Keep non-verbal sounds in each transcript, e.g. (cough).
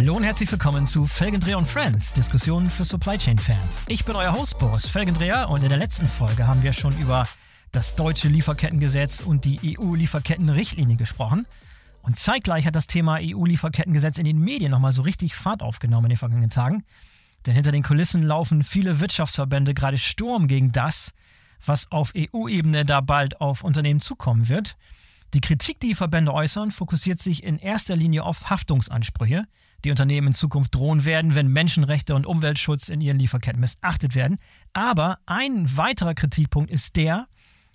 Hallo und herzlich willkommen zu Felgendreher und Friends, Diskussionen für Supply Chain Fans. Ich bin euer Host Boris Felgendreher und in der letzten Folge haben wir schon über das deutsche Lieferkettengesetz und die EU-Lieferkettenrichtlinie gesprochen. Und zeitgleich hat das Thema EU-Lieferkettengesetz in den Medien nochmal so richtig Fahrt aufgenommen in den vergangenen Tagen. Denn hinter den Kulissen laufen viele Wirtschaftsverbände gerade Sturm gegen das, was auf EU-Ebene da bald auf Unternehmen zukommen wird. Die Kritik, die die Verbände äußern, fokussiert sich in erster Linie auf Haftungsansprüche, die Unternehmen in Zukunft drohen werden, wenn Menschenrechte und Umweltschutz in ihren Lieferketten missachtet werden. Aber ein weiterer Kritikpunkt ist der,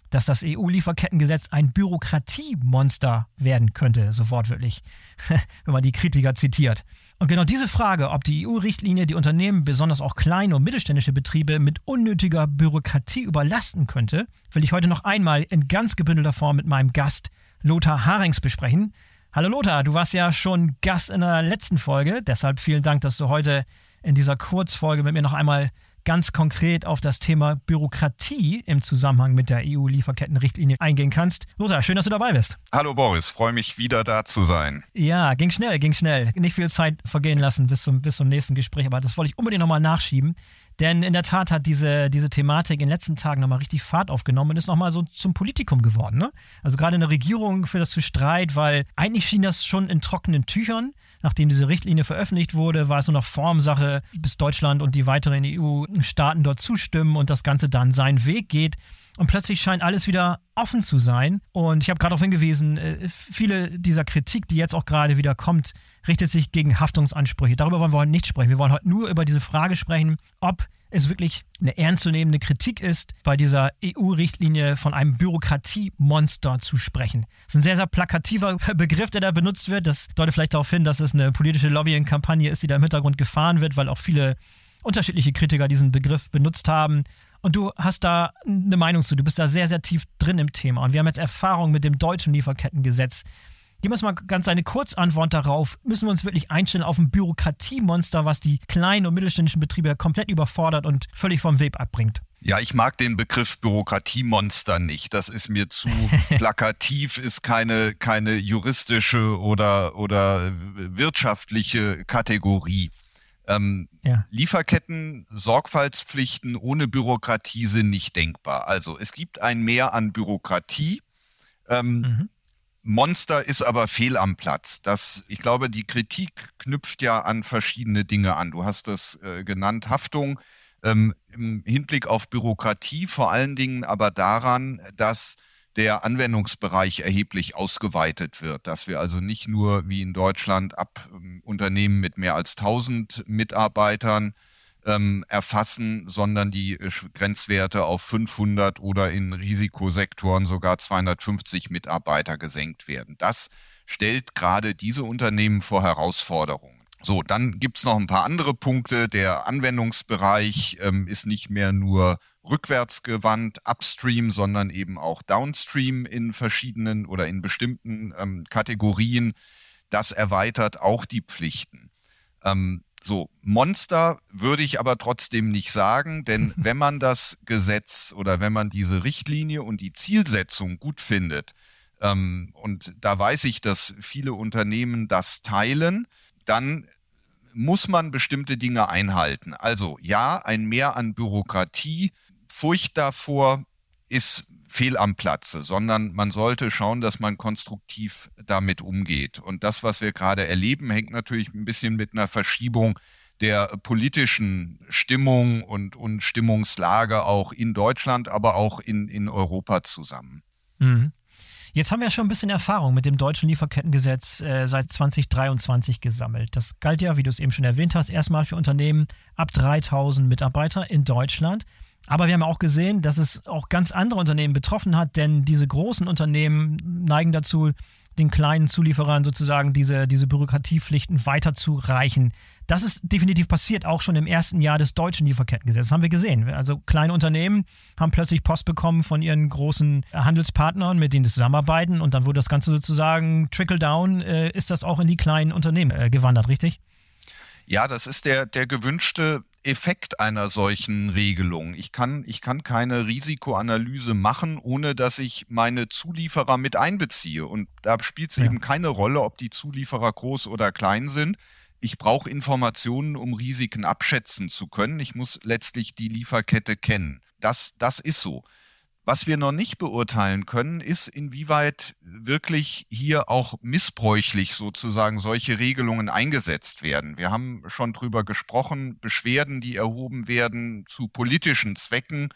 dass das EU-Lieferkettengesetz ein Bürokratiemonster werden könnte, so wortwörtlich, (laughs) wenn man die Kritiker zitiert. Und genau diese Frage, ob die EU-Richtlinie die Unternehmen, besonders auch kleine und mittelständische Betriebe, mit unnötiger Bürokratie überlasten könnte, will ich heute noch einmal in ganz gebündelter Form mit meinem Gast Lothar Harings besprechen. Hallo Lothar, du warst ja schon Gast in der letzten Folge, deshalb vielen Dank, dass du heute in dieser Kurzfolge mit mir noch einmal ganz konkret auf das Thema Bürokratie im Zusammenhang mit der EU-Lieferkettenrichtlinie eingehen kannst. Lothar, schön, dass du dabei bist. Hallo Boris, freue mich wieder da zu sein. Ja, ging schnell, ging schnell. Nicht viel Zeit vergehen lassen bis zum, bis zum nächsten Gespräch, aber das wollte ich unbedingt nochmal nachschieben. Denn in der Tat hat diese, diese Thematik in den letzten Tagen nochmal richtig Fahrt aufgenommen und ist nochmal so zum Politikum geworden. Ne? Also gerade in der Regierung für das zu Streit, weil eigentlich schien das schon in trockenen Tüchern. Nachdem diese Richtlinie veröffentlicht wurde, war es nur noch Formsache, bis Deutschland und die weiteren EU-Staaten dort zustimmen und das Ganze dann seinen Weg geht. Und plötzlich scheint alles wieder offen zu sein. Und ich habe gerade darauf hingewiesen, äh, viele dieser Kritik, die jetzt auch gerade wieder kommt, richtet sich gegen Haftungsansprüche. Darüber wollen wir heute nicht sprechen. Wir wollen heute nur über diese Frage sprechen, ob es wirklich eine ernstzunehmende Kritik ist, bei dieser EU-Richtlinie von einem Bürokratiemonster zu sprechen. Das ist ein sehr, sehr plakativer (laughs) Begriff, der da benutzt wird. Das deutet vielleicht darauf hin, dass es eine politische Lobbying-Kampagne ist, die da im Hintergrund gefahren wird, weil auch viele unterschiedliche Kritiker diesen Begriff benutzt haben. Und du hast da eine Meinung zu. Du bist da sehr, sehr tief drin im Thema. Und wir haben jetzt Erfahrung mit dem deutschen Lieferkettengesetz. Gib uns mal ganz eine Kurzantwort darauf. Müssen wir uns wirklich einstellen auf ein Bürokratiemonster, was die kleinen und mittelständischen Betriebe komplett überfordert und völlig vom Weg abbringt? Ja, ich mag den Begriff Bürokratiemonster nicht. Das ist mir zu (laughs) plakativ, ist keine, keine juristische oder, oder wirtschaftliche Kategorie. Ähm, ja. Lieferketten, Sorgfaltspflichten ohne Bürokratie sind nicht denkbar. Also es gibt ein Mehr an Bürokratie. Ähm, mhm. Monster ist aber fehl am Platz. Das, ich glaube, die Kritik knüpft ja an verschiedene Dinge an. Du hast das äh, genannt, Haftung ähm, im Hinblick auf Bürokratie, vor allen Dingen aber daran, dass der Anwendungsbereich erheblich ausgeweitet wird, dass wir also nicht nur wie in Deutschland ab ähm, Unternehmen mit mehr als 1000 Mitarbeitern ähm, erfassen, sondern die äh, Grenzwerte auf 500 oder in Risikosektoren sogar 250 Mitarbeiter gesenkt werden. Das stellt gerade diese Unternehmen vor Herausforderungen. So, dann gibt's noch ein paar andere Punkte. Der Anwendungsbereich ähm, ist nicht mehr nur rückwärts gewandt, upstream, sondern eben auch downstream in verschiedenen oder in bestimmten ähm, Kategorien. Das erweitert auch die Pflichten. Ähm, so, Monster würde ich aber trotzdem nicht sagen, denn (laughs) wenn man das Gesetz oder wenn man diese Richtlinie und die Zielsetzung gut findet, ähm, und da weiß ich, dass viele Unternehmen das teilen, dann muss man bestimmte Dinge einhalten. Also ja, ein Mehr an Bürokratie, Furcht davor ist fehl am Platze, sondern man sollte schauen, dass man konstruktiv damit umgeht. Und das, was wir gerade erleben, hängt natürlich ein bisschen mit einer Verschiebung der politischen Stimmung und, und Stimmungslage auch in Deutschland, aber auch in, in Europa zusammen. Mhm. Jetzt haben wir schon ein bisschen Erfahrung mit dem deutschen Lieferkettengesetz äh, seit 2023 gesammelt. Das galt ja, wie du es eben schon erwähnt hast, erstmal für Unternehmen ab 3000 Mitarbeiter in Deutschland. Aber wir haben auch gesehen, dass es auch ganz andere Unternehmen betroffen hat, denn diese großen Unternehmen neigen dazu, den kleinen Zulieferern sozusagen diese, diese Bürokratiepflichten weiterzureichen. Das ist definitiv passiert, auch schon im ersten Jahr des deutschen Lieferkettengesetzes. Das haben wir gesehen. Also kleine Unternehmen haben plötzlich Post bekommen von ihren großen Handelspartnern, mit denen sie zusammenarbeiten. Und dann wurde das Ganze sozusagen trickle-down, äh, ist das auch in die kleinen Unternehmen äh, gewandert, richtig? Ja, das ist der, der gewünschte Effekt einer solchen Regelung. Ich kann, ich kann keine Risikoanalyse machen, ohne dass ich meine Zulieferer mit einbeziehe. Und da spielt es ja. eben keine Rolle, ob die Zulieferer groß oder klein sind. ich brauche Informationen, um Risiken abschätzen zu können. Ich muss letztlich die Lieferkette kennen. Das, das ist so. Was wir noch nicht beurteilen können, ist, inwieweit wirklich hier auch missbräuchlich sozusagen solche Regelungen eingesetzt werden. Wir haben schon drüber gesprochen, Beschwerden, die erhoben werden zu politischen Zwecken,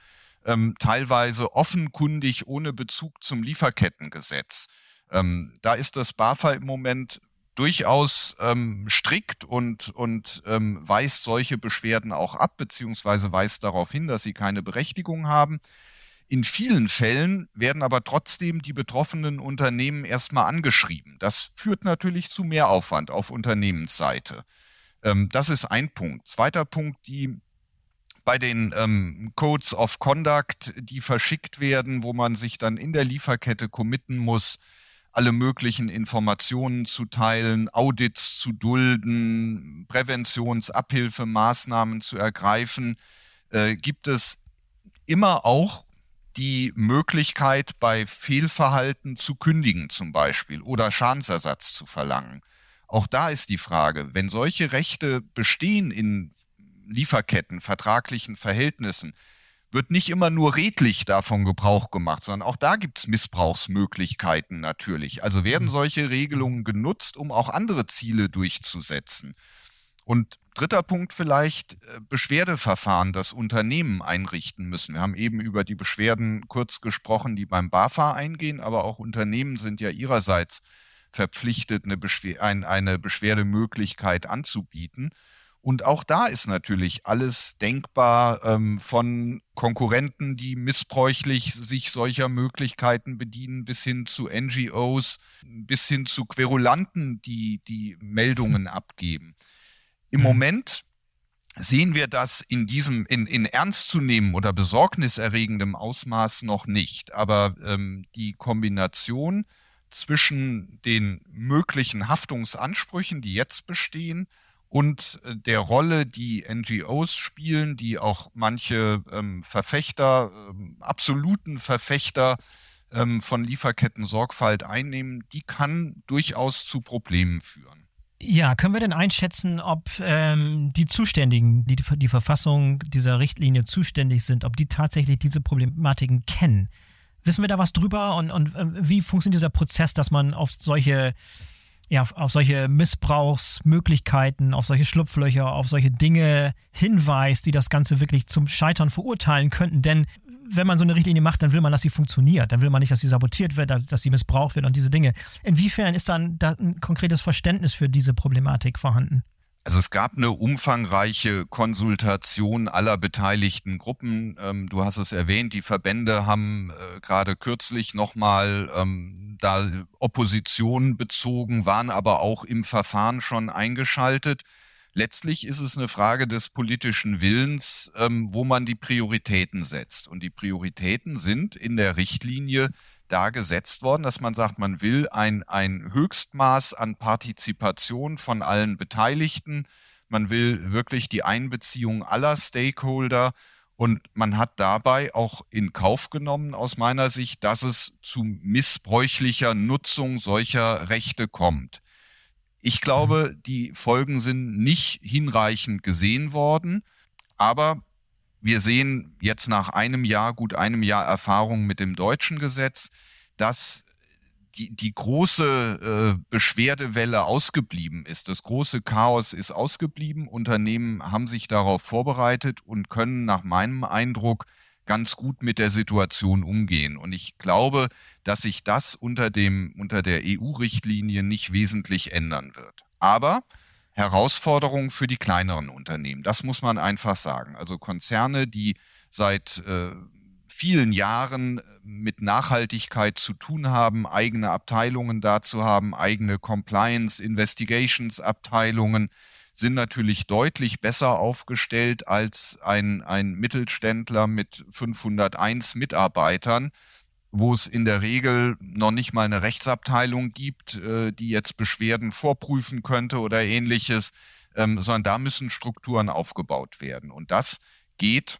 ähm, teilweise offenkundig ohne Bezug zum Lieferkettengesetz. Ähm, da ist das BAFA im Moment durchaus ähm, strikt und, und ähm, weist solche Beschwerden auch ab, beziehungsweise weist darauf hin, dass sie keine Berechtigung haben. In vielen Fällen werden aber trotzdem die betroffenen Unternehmen erstmal angeschrieben. Das führt natürlich zu Mehraufwand auf Unternehmensseite. Ähm, das ist ein Punkt. Zweiter Punkt, die bei den ähm, Codes of Conduct, die verschickt werden, wo man sich dann in der Lieferkette committen muss, alle möglichen Informationen zu teilen, Audits zu dulden, Präventionsabhilfemaßnahmen zu ergreifen, äh, gibt es immer auch die Möglichkeit, bei Fehlverhalten zu kündigen zum Beispiel oder Schadensersatz zu verlangen. Auch da ist die Frage, wenn solche Rechte bestehen in Lieferketten, vertraglichen Verhältnissen, wird nicht immer nur redlich davon Gebrauch gemacht, sondern auch da gibt es Missbrauchsmöglichkeiten natürlich. Also werden mhm. solche Regelungen genutzt, um auch andere Ziele durchzusetzen. Und dritter Punkt vielleicht äh, Beschwerdeverfahren, das Unternehmen einrichten müssen. Wir haben eben über die Beschwerden kurz gesprochen, die beim BAFA eingehen, aber auch Unternehmen sind ja ihrerseits verpflichtet, eine, Beschwer eine Beschwerdemöglichkeit anzubieten. Und auch da ist natürlich alles denkbar ähm, von Konkurrenten, die missbräuchlich sich solcher Möglichkeiten bedienen, bis hin zu NGOs, bis hin zu Querulanten, die die Meldungen abgeben. Im mhm. Moment sehen wir das in diesem, in, in ernstzunehmendem oder besorgniserregendem Ausmaß noch nicht. Aber ähm, die Kombination zwischen den möglichen Haftungsansprüchen, die jetzt bestehen, und äh, der Rolle, die NGOs spielen, die auch manche ähm, Verfechter, ähm, absoluten Verfechter ähm, von Lieferketten-Sorgfalt einnehmen, die kann durchaus zu Problemen führen. Ja, können wir denn einschätzen, ob ähm, die Zuständigen, die die Verfassung dieser Richtlinie zuständig sind, ob die tatsächlich diese Problematiken kennen? Wissen wir da was drüber und, und äh, wie funktioniert dieser Prozess, dass man auf solche ja, auf solche Missbrauchsmöglichkeiten, auf solche Schlupflöcher, auf solche Dinge hinweist, die das Ganze wirklich zum Scheitern verurteilen könnten. Denn wenn man so eine Richtlinie macht, dann will man, dass sie funktioniert. Dann will man nicht, dass sie sabotiert wird, dass sie missbraucht wird und diese Dinge. Inwiefern ist dann da ein konkretes Verständnis für diese Problematik vorhanden? Also es gab eine umfangreiche Konsultation aller beteiligten Gruppen. Ähm, du hast es erwähnt, die Verbände haben äh, gerade kürzlich nochmal ähm, da Opposition bezogen, waren aber auch im Verfahren schon eingeschaltet. Letztlich ist es eine Frage des politischen Willens, ähm, wo man die Prioritäten setzt. Und die Prioritäten sind in der Richtlinie da gesetzt worden, dass man sagt, man will ein, ein Höchstmaß an Partizipation von allen Beteiligten. Man will wirklich die Einbeziehung aller Stakeholder und man hat dabei auch in Kauf genommen, aus meiner Sicht, dass es zu missbräuchlicher Nutzung solcher Rechte kommt. Ich glaube, mhm. die Folgen sind nicht hinreichend gesehen worden, aber wir sehen jetzt nach einem Jahr, gut einem Jahr Erfahrung mit dem deutschen Gesetz, dass die, die große äh, Beschwerdewelle ausgeblieben ist. Das große Chaos ist ausgeblieben. Unternehmen haben sich darauf vorbereitet und können nach meinem Eindruck ganz gut mit der Situation umgehen. Und ich glaube, dass sich das unter dem, unter der EU-Richtlinie nicht wesentlich ändern wird. Aber Herausforderung für die kleineren Unternehmen. Das muss man einfach sagen. Also Konzerne, die seit äh, vielen Jahren äh, mit Nachhaltigkeit zu tun haben, eigene Abteilungen dazu haben, eigene Compliance, Investigations Abteilungen, sind natürlich deutlich besser aufgestellt als ein, ein Mittelständler mit 501 Mitarbeitern, wo es in der Regel noch nicht mal eine Rechtsabteilung gibt, äh, die jetzt Beschwerden vorprüfen könnte oder ähnliches, ähm, sondern da müssen Strukturen aufgebaut werden. Und das geht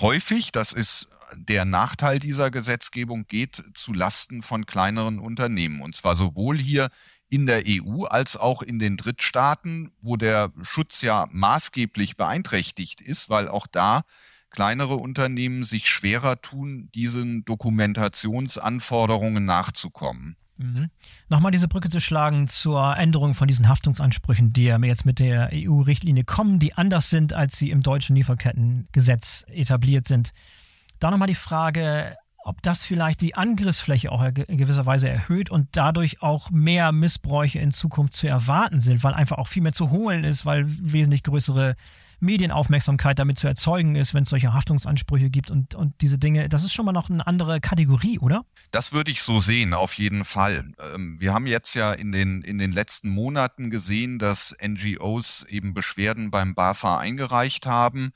häufig, das ist der Nachteil dieser Gesetzgebung, geht zu Lasten von kleineren Unternehmen. Und zwar sowohl hier in der EU als auch in den Drittstaaten, wo der Schutz ja maßgeblich beeinträchtigt ist, weil auch da kleinere Unternehmen sich schwerer tun, diesen Dokumentationsanforderungen nachzukommen. Mhm. Nochmal diese Brücke zu schlagen zur Änderung von diesen Haftungsansprüchen, die ja jetzt mit der EU-Richtlinie kommen, die anders sind, als sie im deutschen Lieferkettengesetz etabliert sind. Da nochmal die Frage, ob das vielleicht die Angriffsfläche auch in gewisser Weise erhöht und dadurch auch mehr Missbräuche in Zukunft zu erwarten sind, weil einfach auch viel mehr zu holen ist, weil wesentlich größere Medienaufmerksamkeit damit zu erzeugen ist, wenn es solche Haftungsansprüche gibt und, und diese Dinge. Das ist schon mal noch eine andere Kategorie, oder? Das würde ich so sehen, auf jeden Fall. Ähm, wir haben jetzt ja in den, in den letzten Monaten gesehen, dass NGOs eben Beschwerden beim BAFA eingereicht haben.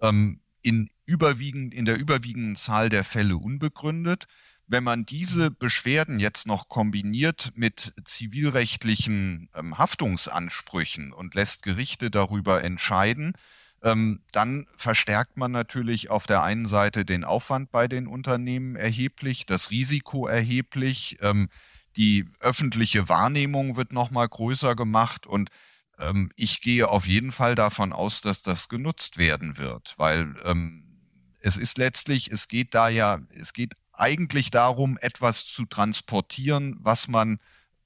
Ähm, in überwiegend, in der überwiegenden Zahl der Fälle unbegründet. Wenn man diese Beschwerden jetzt noch kombiniert mit zivilrechtlichen ähm, Haftungsansprüchen und lässt Gerichte darüber entscheiden, ähm, dann verstärkt man natürlich auf der einen Seite den Aufwand bei den Unternehmen erheblich, das Risiko erheblich, ähm, die öffentliche Wahrnehmung wird nochmal größer gemacht und ähm, ich gehe auf jeden Fall davon aus, dass das genutzt werden wird, weil ähm, es ist letztlich, es geht da ja, es geht eigentlich darum, etwas zu transportieren, was man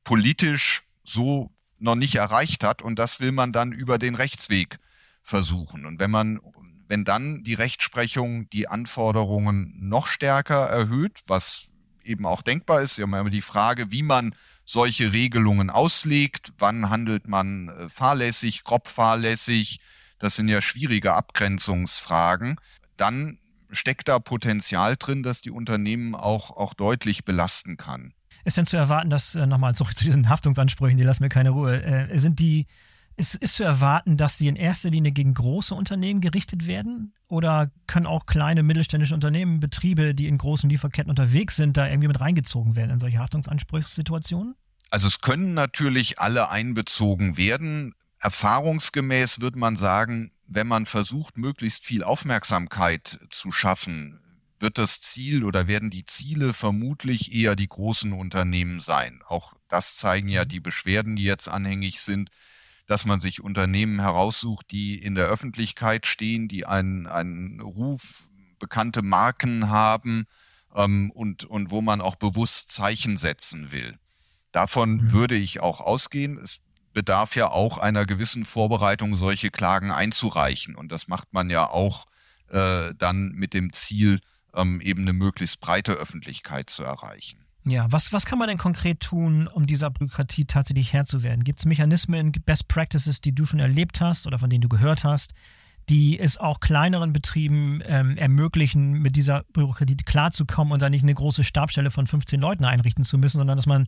politisch so noch nicht erreicht hat. Und das will man dann über den Rechtsweg versuchen. Und wenn man, wenn dann die Rechtsprechung die Anforderungen noch stärker erhöht, was eben auch denkbar ist, ja immer die Frage, wie man solche Regelungen auslegt, wann handelt man äh, fahrlässig, grob fahrlässig, das sind ja schwierige Abgrenzungsfragen, dann steckt da Potenzial drin, das die Unternehmen auch, auch deutlich belasten kann. Ist denn zu erwarten, dass, äh, nochmal zurück zu diesen Haftungsansprüchen, die lassen mir keine Ruhe, äh, sind die, ist, ist zu erwarten, dass sie in erster Linie gegen große Unternehmen gerichtet werden? Oder können auch kleine mittelständische Unternehmen, Betriebe, die in großen Lieferketten unterwegs sind, da irgendwie mit reingezogen werden in solche Haftungsansprüchssituationen? Also es können natürlich alle einbezogen werden. Erfahrungsgemäß würde man sagen, wenn man versucht, möglichst viel Aufmerksamkeit zu schaffen, wird das Ziel oder werden die Ziele vermutlich eher die großen Unternehmen sein. Auch das zeigen ja die Beschwerden, die jetzt anhängig sind, dass man sich Unternehmen heraussucht, die in der Öffentlichkeit stehen, die einen, einen Ruf, bekannte Marken haben ähm, und, und wo man auch bewusst Zeichen setzen will. Davon mhm. würde ich auch ausgehen. Es bedarf ja auch einer gewissen Vorbereitung, solche Klagen einzureichen. Und das macht man ja auch äh, dann mit dem Ziel, ähm, eben eine möglichst breite Öffentlichkeit zu erreichen. Ja, was, was kann man denn konkret tun, um dieser Bürokratie tatsächlich Herr zu werden? Gibt es Mechanismen, Best Practices, die du schon erlebt hast oder von denen du gehört hast, die es auch kleineren Betrieben ähm, ermöglichen, mit dieser Bürokratie klarzukommen und dann nicht eine große Stabstelle von 15 Leuten einrichten zu müssen, sondern dass man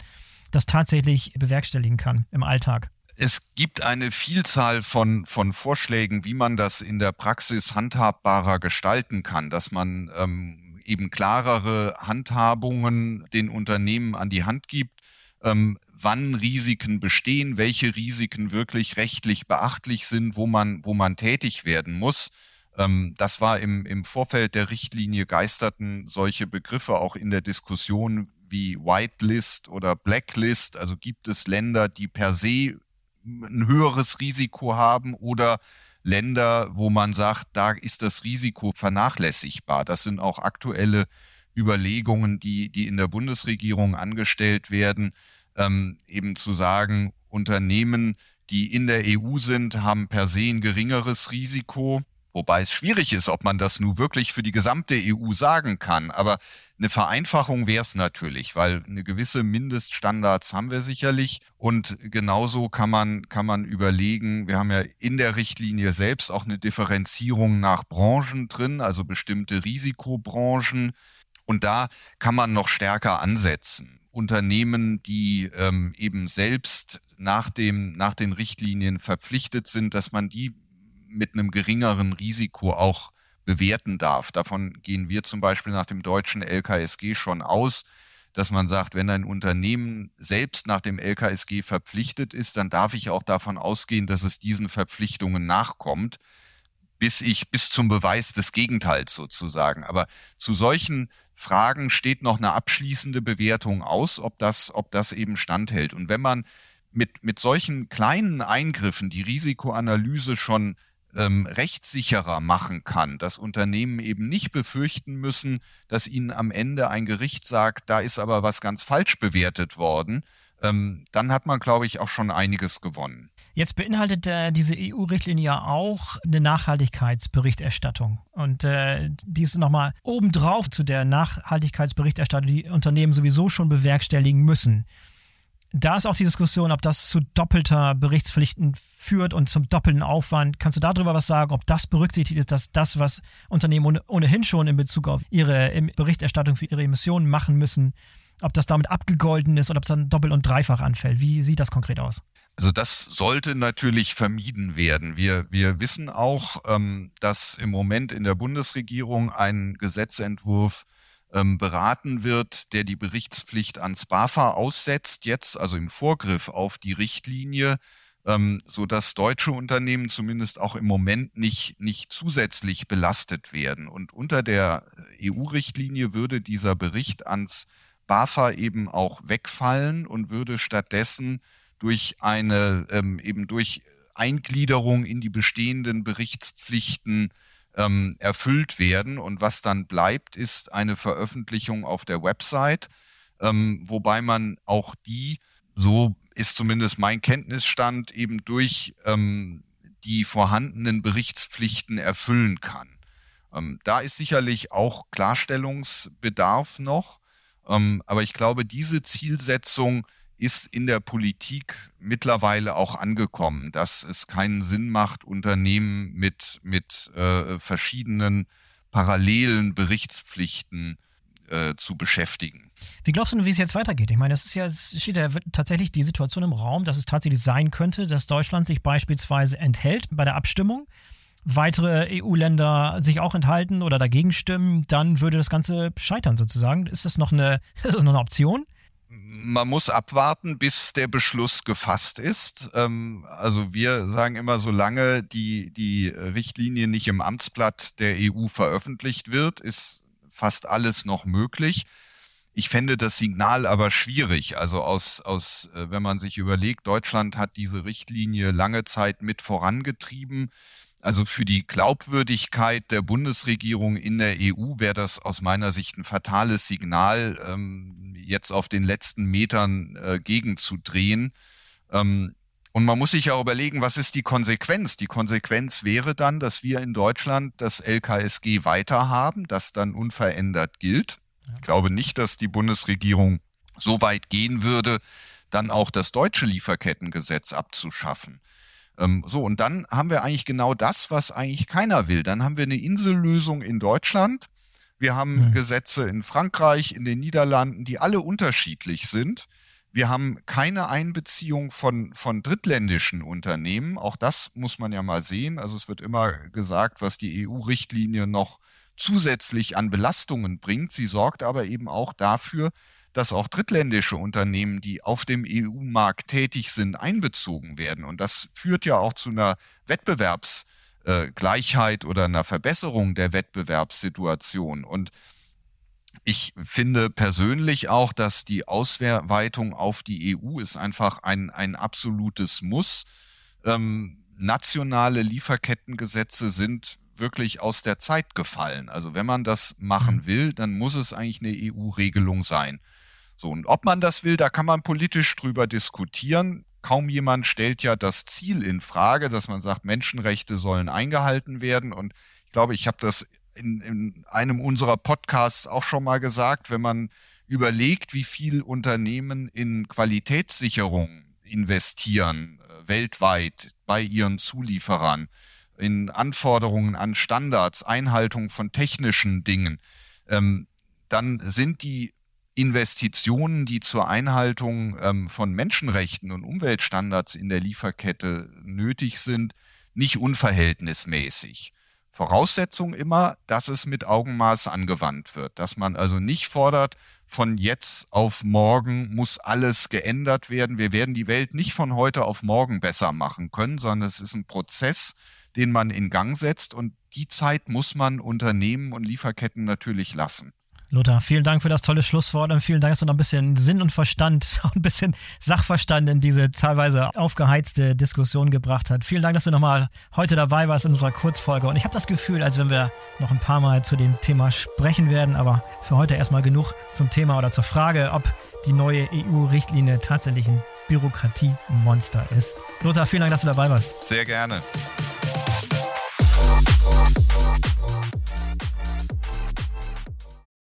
das tatsächlich bewerkstelligen kann im Alltag? Es gibt eine Vielzahl von, von Vorschlägen, wie man das in der Praxis handhabbarer gestalten kann, dass man ähm, eben klarere Handhabungen den Unternehmen an die Hand gibt, ähm, wann Risiken bestehen, welche Risiken wirklich rechtlich beachtlich sind, wo man, wo man tätig werden muss. Ähm, das war im, im Vorfeld der Richtlinie geisterten solche Begriffe auch in der Diskussion wie Whitelist oder Blacklist. Also gibt es Länder, die per se ein höheres Risiko haben oder Länder, wo man sagt, da ist das Risiko vernachlässigbar. Das sind auch aktuelle Überlegungen, die, die in der Bundesregierung angestellt werden, ähm, eben zu sagen, Unternehmen, die in der EU sind, haben per se ein geringeres Risiko Wobei es schwierig ist, ob man das nun wirklich für die gesamte EU sagen kann. Aber eine Vereinfachung wäre es natürlich, weil eine gewisse Mindeststandards haben wir sicherlich. Und genauso kann man, kann man überlegen, wir haben ja in der Richtlinie selbst auch eine Differenzierung nach Branchen drin, also bestimmte Risikobranchen. Und da kann man noch stärker ansetzen. Unternehmen, die ähm, eben selbst nach dem, nach den Richtlinien verpflichtet sind, dass man die mit einem geringeren Risiko auch bewerten darf. Davon gehen wir zum Beispiel nach dem deutschen LKSG schon aus, dass man sagt, wenn ein Unternehmen selbst nach dem LKSG verpflichtet ist, dann darf ich auch davon ausgehen, dass es diesen Verpflichtungen nachkommt, bis ich bis zum Beweis des Gegenteils sozusagen. Aber zu solchen Fragen steht noch eine abschließende Bewertung aus, ob das, ob das eben standhält. Und wenn man mit, mit solchen kleinen Eingriffen die Risikoanalyse schon ähm, rechtssicherer machen kann, dass Unternehmen eben nicht befürchten müssen, dass ihnen am Ende ein Gericht sagt, da ist aber was ganz falsch bewertet worden, ähm, dann hat man, glaube ich, auch schon einiges gewonnen. Jetzt beinhaltet äh, diese EU-Richtlinie ja auch eine Nachhaltigkeitsberichterstattung. Und äh, die ist nochmal obendrauf zu der Nachhaltigkeitsberichterstattung, die Unternehmen sowieso schon bewerkstelligen müssen da ist auch die Diskussion, ob das zu doppelter Berichtspflichten führt und zum doppelten Aufwand. Kannst du darüber was sagen, ob das berücksichtigt ist, dass das, was Unternehmen ohnehin schon in Bezug auf ihre Berichterstattung für ihre Emissionen machen müssen, ob das damit abgegolten ist oder ob es dann doppelt und dreifach anfällt? Wie sieht das konkret aus? Also das sollte natürlich vermieden werden. Wir, wir wissen auch, ähm, dass im Moment in der Bundesregierung ein Gesetzentwurf ähm, beraten wird, der die Berichtspflicht ans BAFA aussetzt, jetzt also im Vorgriff auf die Richtlinie, ähm, so dass deutsche Unternehmen zumindest auch im Moment nicht, nicht zusätzlich belastet werden. Und unter der EU-Richtlinie würde dieser Bericht ans BAFA eben auch wegfallen und würde stattdessen durch eine, ähm, eben durch Eingliederung in die bestehenden Berichtspflichten ähm, erfüllt werden. Und was dann bleibt, ist eine Veröffentlichung auf der Website, ähm, wobei man auch die, so ist zumindest mein Kenntnisstand, eben durch ähm, die vorhandenen Berichtspflichten erfüllen kann. Ähm, da ist sicherlich auch Klarstellungsbedarf noch. Ähm, aber ich glaube, diese Zielsetzung ist in der Politik mittlerweile auch angekommen, dass es keinen Sinn macht, Unternehmen mit, mit äh, verschiedenen parallelen Berichtspflichten äh, zu beschäftigen. Wie glaubst du, wie es jetzt weitergeht? Ich meine, es ist ja, es steht ja tatsächlich die Situation im Raum, dass es tatsächlich sein könnte, dass Deutschland sich beispielsweise enthält bei der Abstimmung, weitere EU-Länder sich auch enthalten oder dagegen stimmen, dann würde das Ganze scheitern sozusagen. Ist das noch eine, (laughs) ist das noch eine Option? Man muss abwarten, bis der Beschluss gefasst ist. Ähm, also wir sagen immer, solange die, die Richtlinie nicht im Amtsblatt der EU veröffentlicht wird, ist fast alles noch möglich. Ich fände das Signal aber schwierig. Also aus, aus, äh, wenn man sich überlegt, Deutschland hat diese Richtlinie lange Zeit mit vorangetrieben. Also für die Glaubwürdigkeit der Bundesregierung in der EU wäre das aus meiner Sicht ein fatales Signal, ähm, jetzt auf den letzten Metern äh, gegenzudrehen. Ähm, und man muss sich ja überlegen, was ist die Konsequenz? Die Konsequenz wäre dann, dass wir in Deutschland das LKSG weiterhaben, das dann unverändert gilt. Ich glaube nicht, dass die Bundesregierung so weit gehen würde, dann auch das deutsche Lieferkettengesetz abzuschaffen. Ähm, so, und dann haben wir eigentlich genau das, was eigentlich keiner will. Dann haben wir eine Insellösung in Deutschland. Wir haben mhm. Gesetze in Frankreich, in den Niederlanden, die alle unterschiedlich sind. Wir haben keine Einbeziehung von, von drittländischen Unternehmen. Auch das muss man ja mal sehen. Also es wird immer gesagt, was die EU-Richtlinie noch zusätzlich an Belastungen bringt. Sie sorgt aber eben auch dafür, dass auch drittländische Unternehmen, die auf dem EU-Markt tätig sind, einbezogen werden. Und das führt ja auch zu einer Wettbewerbsgleichheit oder einer Verbesserung der Wettbewerbssituation. Und ich finde persönlich auch, dass die Ausweitung auf die EU ist einfach ein, ein absolutes Muss. Ähm, nationale Lieferkettengesetze sind wirklich aus der Zeit gefallen. Also wenn man das machen mhm. will, dann muss es eigentlich eine EU-Regelung sein. So, und ob man das will, da kann man politisch drüber diskutieren. Kaum jemand stellt ja das Ziel in Frage, dass man sagt, Menschenrechte sollen eingehalten werden. Und ich glaube, ich habe das in, in einem unserer Podcasts auch schon mal gesagt, wenn man überlegt, wie viel Unternehmen in Qualitätssicherung investieren äh, weltweit bei ihren Zulieferern, in Anforderungen an Standards, Einhaltung von technischen Dingen, ähm, dann sind die Investitionen, die zur Einhaltung ähm, von Menschenrechten und Umweltstandards in der Lieferkette nötig sind, nicht unverhältnismäßig. Voraussetzung immer, dass es mit Augenmaß angewandt wird, dass man also nicht fordert, von jetzt auf morgen muss alles geändert werden. Wir werden die Welt nicht von heute auf morgen besser machen können, sondern es ist ein Prozess, den man in Gang setzt und die Zeit muss man Unternehmen und Lieferketten natürlich lassen. Lothar, vielen Dank für das tolle Schlusswort und vielen Dank, dass du noch ein bisschen Sinn und Verstand, (laughs) und ein bisschen Sachverstand in diese teilweise aufgeheizte Diskussion gebracht hast. Vielen Dank, dass du nochmal heute dabei warst in unserer Kurzfolge. Und ich habe das Gefühl, als wenn wir noch ein paar Mal zu dem Thema sprechen werden, aber für heute erstmal genug zum Thema oder zur Frage, ob die neue EU-Richtlinie tatsächlich ein Bürokratiemonster ist. Lothar, vielen Dank, dass du dabei warst. Sehr gerne.